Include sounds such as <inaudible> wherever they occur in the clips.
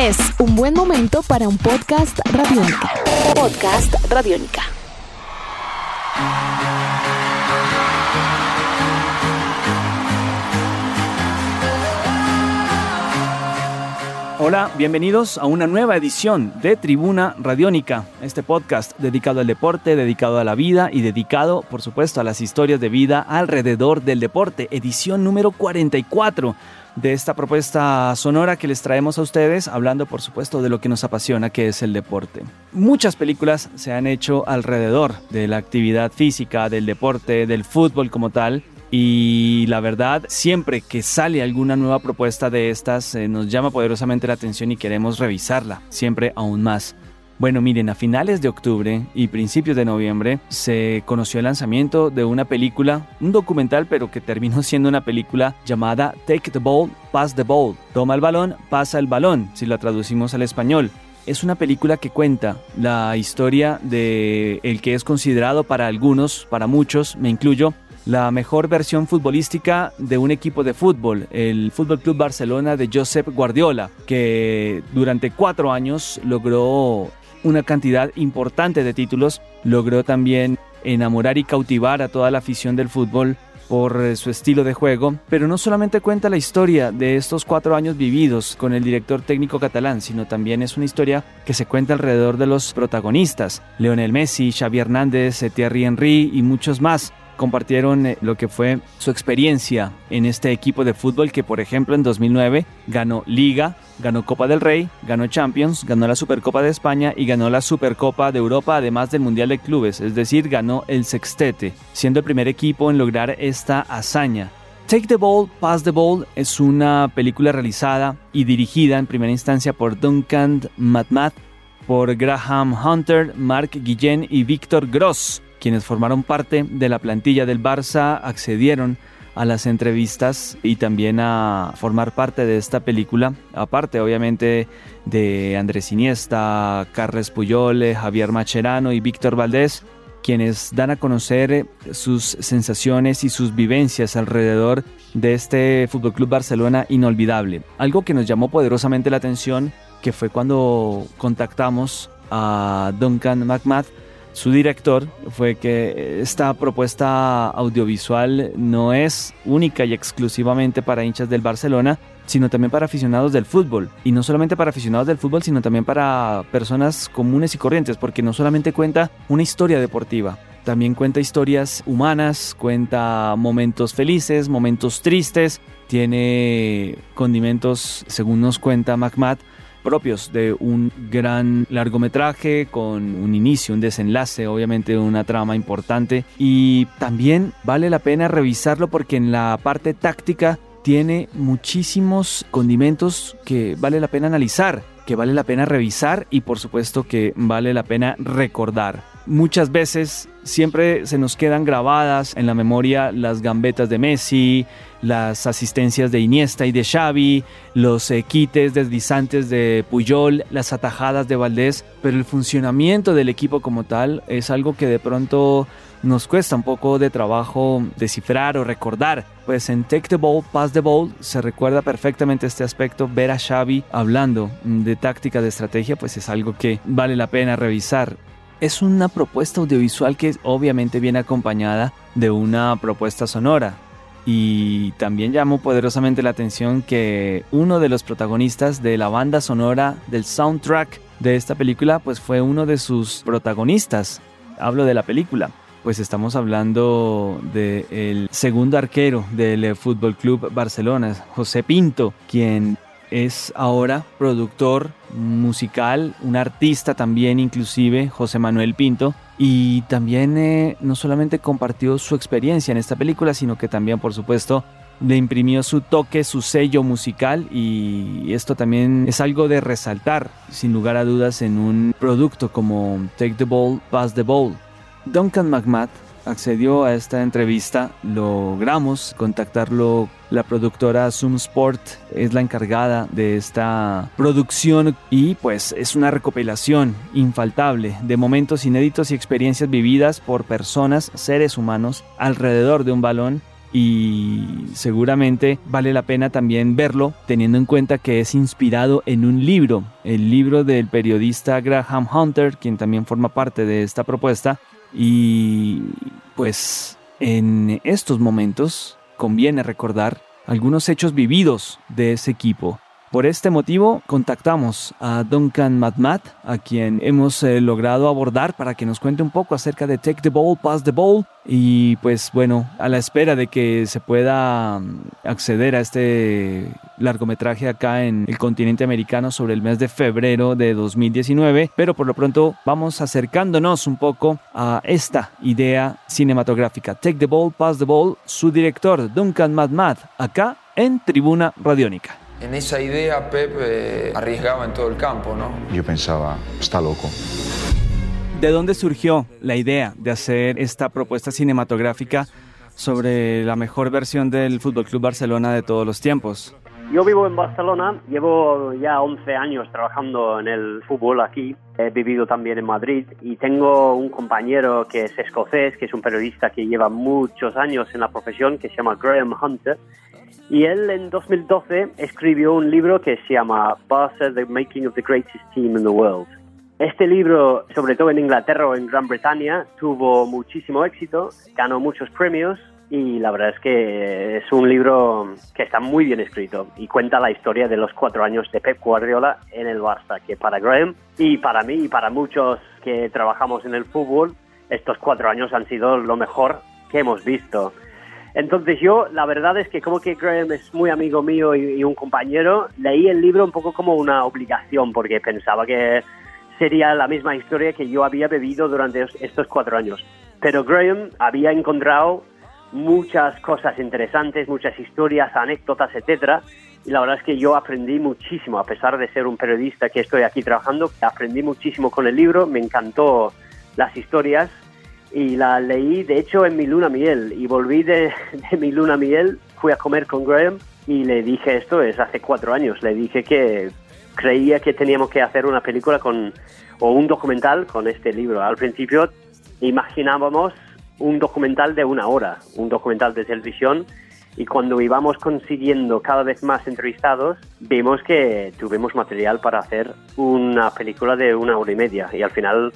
Es un buen momento para un podcast radiónica. Podcast radiónica. Hola, bienvenidos a una nueva edición de Tribuna Radiónica, este podcast dedicado al deporte, dedicado a la vida y dedicado, por supuesto, a las historias de vida alrededor del deporte, edición número 44 de esta propuesta sonora que les traemos a ustedes, hablando por supuesto de lo que nos apasiona, que es el deporte. Muchas películas se han hecho alrededor de la actividad física, del deporte, del fútbol como tal, y la verdad, siempre que sale alguna nueva propuesta de estas, eh, nos llama poderosamente la atención y queremos revisarla, siempre aún más. Bueno, miren, a finales de octubre y principios de noviembre se conoció el lanzamiento de una película, un documental, pero que terminó <laughs> siendo una película llamada Take the Ball, Pass the Ball. Toma el balón, pasa el balón, si la traducimos al español. Es una película que cuenta la historia de el que es considerado para algunos, para muchos, me incluyo, la mejor versión futbolística de un equipo de fútbol, el Fútbol Club Barcelona de Josep Guardiola, que durante cuatro años logró una cantidad importante de títulos, logró también enamorar y cautivar a toda la afición del fútbol por eh, su estilo de juego, pero no solamente cuenta la historia de estos cuatro años vividos con el director técnico catalán, sino también es una historia que se cuenta alrededor de los protagonistas, Leonel Messi, Xavi Hernández, Thierry Henry y muchos más, compartieron eh, lo que fue su experiencia en este equipo de fútbol que por ejemplo en 2009 ganó Liga, ganó Copa del Rey, ganó Champions, ganó la Supercopa de España y ganó la Supercopa de Europa además del Mundial de Clubes, es decir, ganó el sextete, siendo el primer equipo en lograr esta hazaña. Take the Ball, Pass the Ball es una película realizada y dirigida en primera instancia por Duncan McMath, por Graham Hunter, Mark Guillén y Víctor Gross quienes formaron parte de la plantilla del Barça accedieron a las entrevistas y también a formar parte de esta película, aparte obviamente de Andrés Iniesta, Carles Puyol, Javier Macherano y Víctor Valdés, quienes dan a conocer sus sensaciones y sus vivencias alrededor de este Fútbol Club Barcelona inolvidable. Algo que nos llamó poderosamente la atención, que fue cuando contactamos a Duncan McMath, su director fue que esta propuesta audiovisual no es única y exclusivamente para hinchas del Barcelona, sino también para aficionados del fútbol. Y no solamente para aficionados del fútbol, sino también para personas comunes y corrientes, porque no solamente cuenta una historia deportiva, también cuenta historias humanas, cuenta momentos felices, momentos tristes, tiene condimentos, según nos cuenta MacMath, propios de un gran largometraje con un inicio, un desenlace, obviamente una trama importante y también vale la pena revisarlo porque en la parte táctica tiene muchísimos condimentos que vale la pena analizar, que vale la pena revisar y por supuesto que vale la pena recordar. Muchas veces siempre se nos quedan grabadas en la memoria las gambetas de Messi, las asistencias de Iniesta y de Xavi, los eh, quites deslizantes de Puyol, las atajadas de Valdés, pero el funcionamiento del equipo como tal es algo que de pronto nos cuesta un poco de trabajo descifrar o recordar. Pues en Take the Ball, Pass the Ball se recuerda perfectamente este aspecto. Ver a Xavi hablando de táctica, de estrategia, pues es algo que vale la pena revisar. Es una propuesta audiovisual que obviamente viene acompañada de una propuesta sonora. Y también llamó poderosamente la atención que uno de los protagonistas de la banda sonora del soundtrack de esta película pues fue uno de sus protagonistas. Hablo de la película. Pues estamos hablando del segundo arquero del Fútbol Club Barcelona, José Pinto, quien es ahora productor musical, un artista también inclusive, José Manuel Pinto, y también eh, no solamente compartió su experiencia en esta película, sino que también, por supuesto, le imprimió su toque, su sello musical y esto también es algo de resaltar, sin lugar a dudas, en un producto como Take the Ball, Pass the Ball. Duncan McMath accedió a esta entrevista, logramos contactarlo. La productora Zoom Sport es la encargada de esta producción y pues es una recopilación infaltable de momentos inéditos y experiencias vividas por personas, seres humanos alrededor de un balón y seguramente vale la pena también verlo teniendo en cuenta que es inspirado en un libro, el libro del periodista Graham Hunter, quien también forma parte de esta propuesta y pues en estos momentos conviene recordar algunos hechos vividos de ese equipo por este motivo, contactamos a Duncan Matmat, a quien hemos eh, logrado abordar para que nos cuente un poco acerca de Take the Ball, Pass the Ball. Y pues bueno, a la espera de que se pueda mm, acceder a este largometraje acá en el continente americano sobre el mes de febrero de 2019. Pero por lo pronto vamos acercándonos un poco a esta idea cinematográfica. Take the Ball, Pass the Ball, su director Duncan Matmat, acá en Tribuna Radiónica. En esa idea Pep eh, arriesgaba en todo el campo, ¿no? Yo pensaba, está loco. ¿De dónde surgió la idea de hacer esta propuesta cinematográfica sobre la mejor versión del Fútbol Club Barcelona de todos los tiempos? Yo vivo en Barcelona, llevo ya 11 años trabajando en el fútbol aquí, he vivido también en Madrid y tengo un compañero que es escocés, que es un periodista que lleva muchos años en la profesión, que se llama Graham Hunter, y él en 2012 escribió un libro que se llama Barca, The Making of the Greatest Team in the World. Este libro, sobre todo en Inglaterra o en Gran Bretaña, tuvo muchísimo éxito, ganó muchos premios y la verdad es que es un libro que está muy bien escrito y cuenta la historia de los cuatro años de Pep Guardiola en el Barça, que para Graham y para mí y para muchos que trabajamos en el fútbol, estos cuatro años han sido lo mejor que hemos visto. Entonces yo, la verdad es que como que Graham es muy amigo mío y, un compañero, leí el libro un poco como una obligación porque pensaba que sería la misma historia que yo había bebido durante estos cuatro años. Pero Graham había encontrado muchas cosas interesantes, muchas historias, anécdotas, etcétera. Y la verdad es que yo aprendí muchísimo, a pesar de ser un periodista que estoy aquí trabajando, aprendí muchísimo con el libro, me encantó las historias y la leí de hecho en mi luna miel y volví de, mi luna miel, fui a comer con Graham y le dije esto, es hace cuatro años, le dije que creía que teníamos que hacer una película con, o un documental con este libro. Al principio imaginábamos un documental de una hora, un documental de televisión y cuando íbamos consiguiendo cada vez más entrevistados, vimos que tuvimos material para hacer una película de una hora y media y al final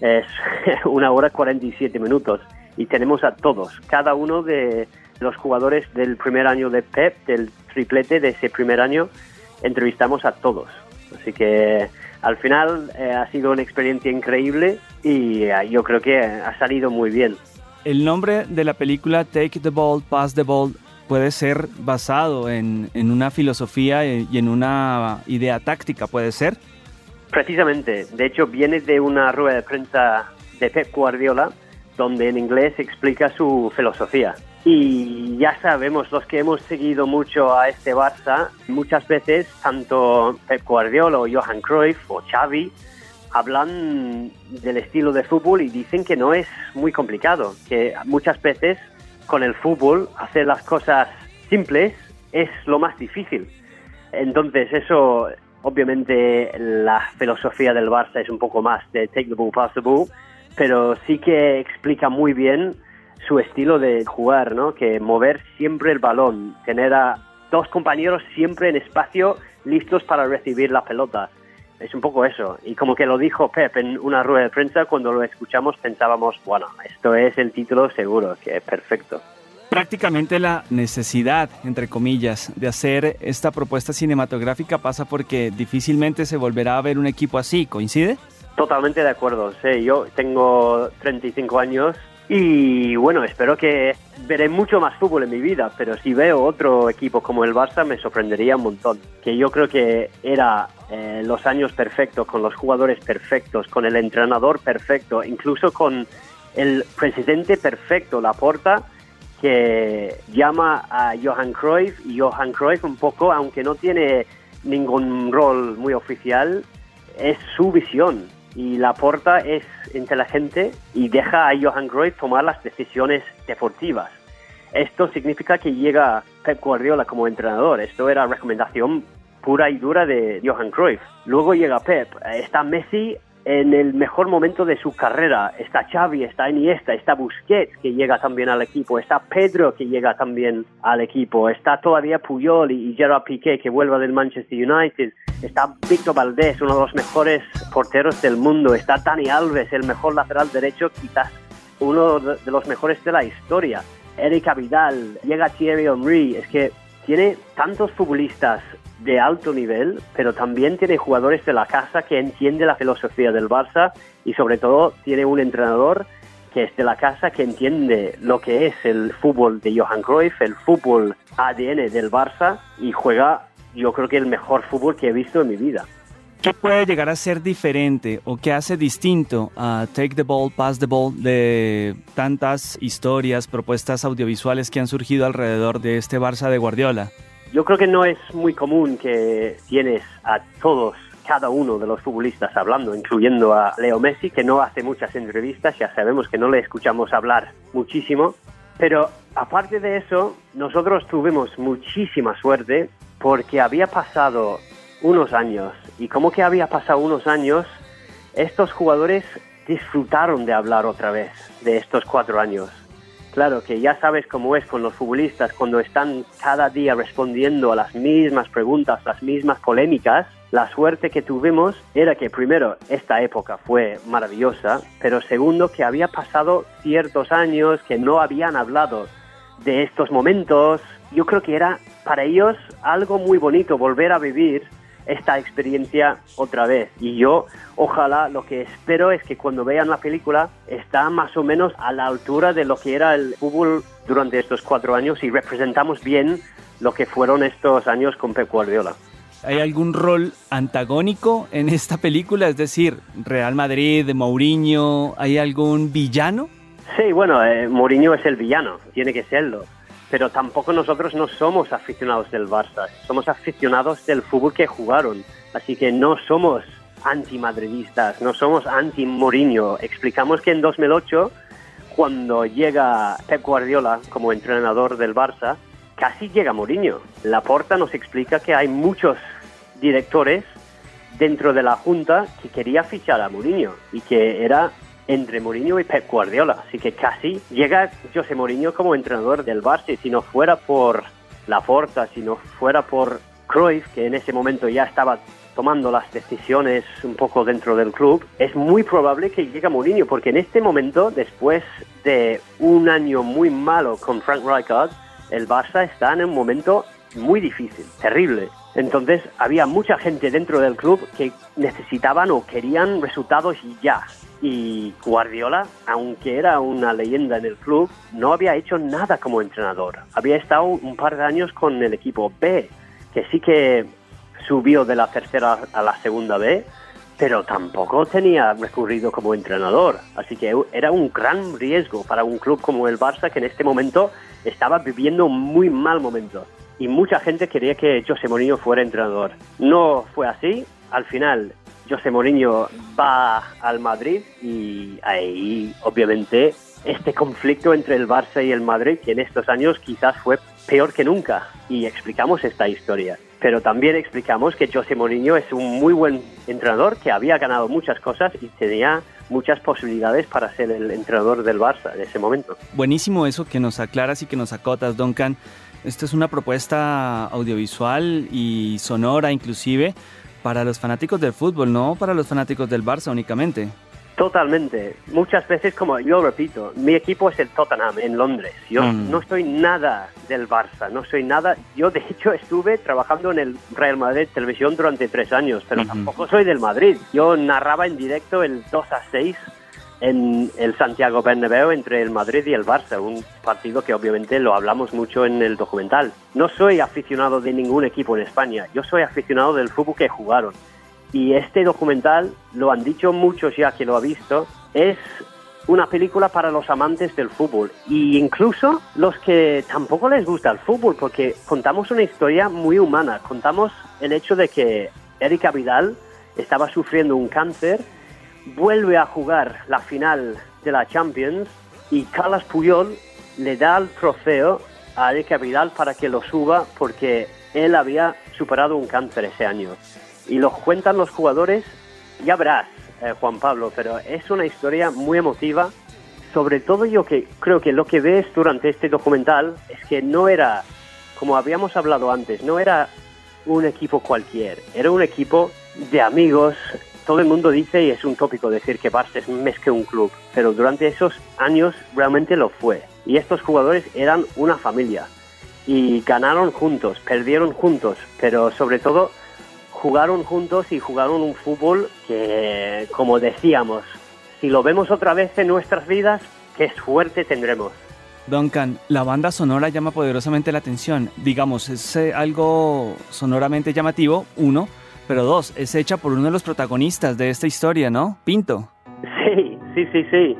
es <laughs> una hora 47 minutos y tenemos a todos, cada uno de los jugadores del primer año de Pep, del triplete de ese primer año, entrevistamos a todos. Así que al final eh, ha sido una experiencia increíble y eh, yo creo que ha salido muy bien. El nombre de la película Take the Ball, Pass the Ball puede ser basado en, en una filosofía y en una idea táctica, puede ser. Precisamente, de hecho viene de una rueda de prensa de Pep Guardiola, donde en inglés explica su filosofía. Y ya sabemos, los que hemos seguido mucho a este Barça, muchas veces tanto Pep Guardiola o Johan Cruyff o Xavi hablan del estilo de fútbol y dicen que no es muy complicado, que muchas veces con el fútbol hacer las cosas simples es lo más difícil. Entonces eso Obviamente la filosofía del Barça es un poco más de take the ball, pass the ball, pero sí que explica muy bien su estilo de jugar, ¿no? Que mover siempre el balón, tener a dos compañeros siempre en espacio listos para recibir la pelota. Es un poco eso. Y como que lo dijo Pep en una rueda de prensa, cuando lo escuchamos pensábamos, bueno, esto es el título seguro, que es perfecto prácticamente la necesidad, entre comillas, de hacer esta propuesta cinematográfica pasa porque difícilmente se volverá a ver un equipo así, ¿coincide? Totalmente de acuerdo, sí, yo tengo 35 años y bueno, espero que veré mucho más fútbol en mi vida, pero si veo otro equipo como el Barça me sorprendería un montón, que yo creo que era eh, los años perfectos, con los jugadores perfectos, con el entrenador perfecto, incluso con el presidente perfecto, la porta que llama a Johan Cruyff y Johan Cruyff un poco, aunque no tiene ningún rol muy oficial, es su visión y la porta es inteligente y deja a Johan Cruyff tomar las decisiones deportivas. Esto significa que llega Pep Guardiola como entrenador. Esto era recomendación pura y dura de Johan Cruyff. Luego llega Pep. Está Messi en el mejor momento de su carrera. Está Xavi, está Iniesta, está Busquets que llega también al equipo, está Pedro que llega también al equipo, está todavía Puyol y Gerard Piqué que vuelve del Manchester United, está Víctor Valdés, uno de los mejores porteros del mundo, está Dani Alves, el mejor lateral derecho, quizás uno de los mejores de la historia. Erika Vidal, llega Thierry Henry, es que tiene tantos futbolistas de alto nivel, pero también tiene jugadores de la casa que entiende la filosofía del Barça y sobre todo tiene un entrenador que es de la casa que entiende lo que es el fútbol de Johan Cruyff, el fútbol ADN del Barça y juega yo creo que el mejor fútbol que he visto en mi vida. ¿Qué puede llegar a ser diferente o qué hace distinto a Take the Ball, Pass the Ball de tantas historias, propuestas audiovisuales que han surgido alrededor de este Barça de Guardiola? Yo creo que no es muy común que tienes a todos, cada uno de los futbolistas hablando, incluyendo a Leo Messi, que no hace muchas entrevistas, ya sabemos que no le escuchamos hablar muchísimo, pero aparte de eso, nosotros tuvimos muchísima suerte porque había pasado unos años y como que había pasado unos años, estos jugadores disfrutaron de hablar otra vez de estos cuatro años Claro que ya sabes cómo es con los futbolistas cuando están cada día respondiendo a las mismas preguntas, las mismas polémicas. La suerte que tuvimos era que primero esta época fue maravillosa, pero segundo que había pasado ciertos años que no habían hablado de estos momentos. Yo creo que era para ellos algo muy bonito volver a vivir esta experiencia otra vez. Y yo, ojalá, lo que espero es que cuando vean la película está más o menos a la altura de lo que era el fútbol durante estos cuatro años y representamos bien lo que fueron estos años con Pep Guardiola. ¿Hay algún rol antagónico en esta película? Es decir, Real Madrid, Mourinho, ¿hay algún villano? Sí, bueno, eh, Mourinho es el villano, tiene que serlo pero tampoco nosotros no somos aficionados del Barça, somos aficionados del fútbol que jugaron, así que no somos antimadridistas, no somos anti-Mourinho. Explicamos que en 2008, cuando llega Pep Guardiola como entrenador del Barça, casi llega Mourinho. La Porta nos explica que hay muchos directores dentro de la Junta que quería fichar a Mourinho y que era entre Mourinho y Pep Guardiola. Así que casi llega José Mourinho como entrenador del Barça. Si no fuera por Laporta, si no fuera por Cruyff, que en ese momento ya estaba tomando las decisiones un poco dentro del club, es muy probable que llegue Mourinho, porque en este momento, después de un año muy malo con Frank Rijkaard, el Barça está en un momento muy difícil, terrible. Entonces había mucha gente dentro del club que necesitaban o querían resultados ya y Guardiola, aunque era una leyenda en el club, no había hecho nada como entrenador. Había estado un par de años con el equipo B, que sí que subió de la tercera a la segunda B, pero tampoco tenía recurrido como entrenador. Así que era un gran riesgo para un club como el Barça, que en este momento estaba viviendo un muy mal momento. Y mucha gente quería que José Mourinho fuera entrenador. No fue así. Al final José Mourinho va al Madrid y ahí obviamente este conflicto entre el Barça y el Madrid que en estos años quizás fue peor que nunca y explicamos esta historia. Pero también explicamos que José Mourinho es un muy buen entrenador que había ganado muchas cosas y tenía muchas posibilidades para ser el entrenador del Barça en ese momento. Buenísimo eso que nos aclaras y que nos acotas, Duncan. Esta es una propuesta audiovisual y sonora inclusive para los fanáticos del fútbol, no para los fanáticos del Barça únicamente. Totalmente. Muchas veces, como yo repito, mi equipo es el Tottenham en Londres. Yo mm. no soy nada del Barça, no soy nada. Yo, de hecho, estuve trabajando en el Real Madrid Televisión durante tres años, pero tampoco soy del Madrid. Yo narraba en directo el 2 a 6 en el Santiago Bernabéu entre el Madrid y el Barça, un partido que obviamente lo hablamos mucho en el documental. No soy aficionado de ningún equipo en España, yo soy aficionado del fútbol que jugaron. Y este documental, lo han dicho muchos ya que lo ha visto, es una película para los amantes del fútbol e incluso los que tampoco les gusta el fútbol porque contamos una historia muy humana, contamos el hecho de que Erika Vidal estaba sufriendo un cáncer vuelve a jugar la final de la Champions y Carlos Puyol le da el trofeo a Erika Vidal para que lo suba porque él había superado un cáncer ese año. Y lo cuentan los jugadores, ya verás, eh, Juan Pablo, pero es una historia muy emotiva. Sobre todo yo que creo que lo que ves durante este documental es que no era, como habíamos hablado antes, no era un equipo cualquier, era un equipo de amigos. Todo el mundo dice, y es un tópico decir que Barça es más que un club, pero durante esos años realmente lo fue. Y estos jugadores eran una familia y ganaron juntos, perdieron juntos, pero sobre todo jugaron juntos y jugaron un fútbol que, como decíamos, si lo vemos otra vez en nuestras vidas, qué suerte tendremos. Duncan, la banda sonora llama poderosamente la atención. Digamos, es eh, algo sonoramente llamativo, uno, pero dos, es hecha por uno de los protagonistas de esta historia, ¿no? Pinto. Sí, sí, sí, sí.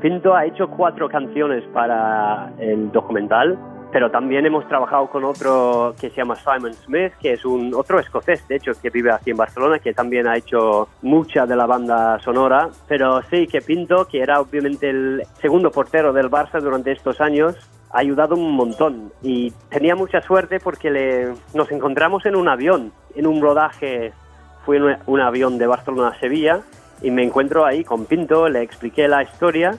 Pinto ha hecho cuatro canciones para el documental pero también hemos trabajado con otro que se llama Simon Smith, que es un otro escocés, de hecho, que vive aquí en Barcelona, que también ha hecho mucha de la banda sonora. Pero sí, que Pinto, que era obviamente el segundo portero del Barça durante estos años, ha ayudado un montón. Y tenía mucha suerte porque le, nos encontramos en un avión, en un rodaje, fue un, un avión de Barcelona a Sevilla y me encuentro ahí con Pinto, le expliqué la historia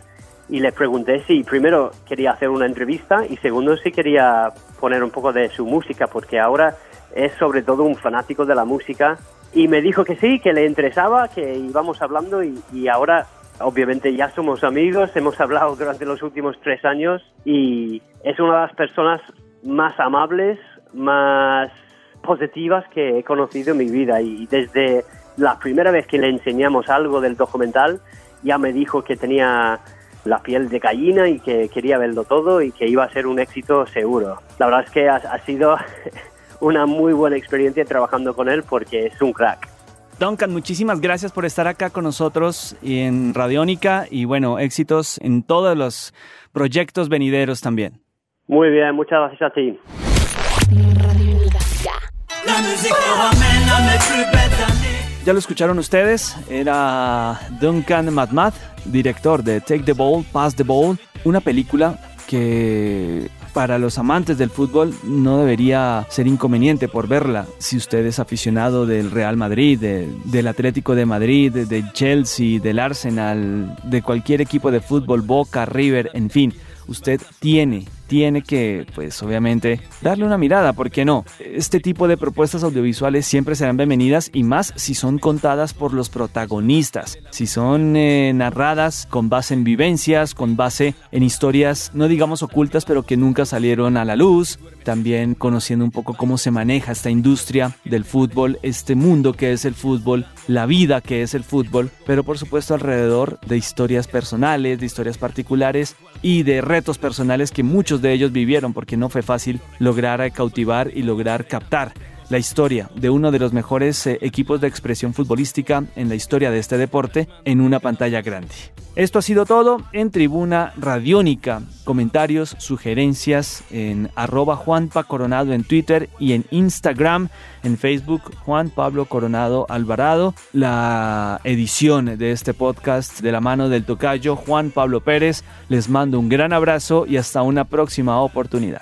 y le pregunté si primero quería hacer una entrevista y segundo si quería poner un poco de su música, porque ahora es sobre todo un fanático de la música. Y me dijo que sí, que le interesaba, que íbamos hablando y, y ahora obviamente ya somos amigos, hemos hablado durante los últimos tres años y es una de las personas más amables, más positivas que he conocido en mi vida y desde la primera vez que le enseñamos algo del documental ya me dijo que tenía la piel de gallina y que quería verlo todo y que iba a ser un éxito seguro. La verdad es que ha, sido <laughs> una muy buena experiencia trabajando con él porque es un crack. Duncan, muchísimas gracias por estar acá con nosotros en Radiónica y bueno, éxitos en todos los proyectos venideros también. Muy bien, muchas gracias a ti. Ya lo escucharon ustedes, era Duncan Madmad, director de Take the Ball, Pass the Ball, una película que para los amantes del fútbol no debería ser inconveniente por verla. Si usted es aficionado del Real Madrid, del Atlético de Madrid, del Chelsea, del Arsenal, de cualquier equipo de fútbol, Boca, River, en fin, usted tiene tiene que, pues obviamente, darle una mirada, ¿por qué no? Este tipo de propuestas audiovisuales siempre serán bienvenidas y más si son contadas por los protagonistas, si son eh, narradas con base en vivencias, con base en historias, no digamos ocultas, pero que nunca salieron a la luz, también conociendo un poco cómo se maneja esta industria del fútbol, este mundo que es el fútbol, la vida que es el fútbol, pero por supuesto alrededor de historias personales, de historias particulares y de retos personales que muchos de ellos vivieron porque no fue fácil lograr cautivar y lograr captar la historia de uno de los mejores eh, equipos de expresión futbolística en la historia de este deporte en una pantalla grande. Esto ha sido todo en Tribuna Radiónica. Comentarios, sugerencias en arroba Juanpa Coronado en Twitter y en Instagram, en Facebook Juan Pablo Coronado Alvarado. La edición de este podcast de la mano del tocayo Juan Pablo Pérez. Les mando un gran abrazo y hasta una próxima oportunidad.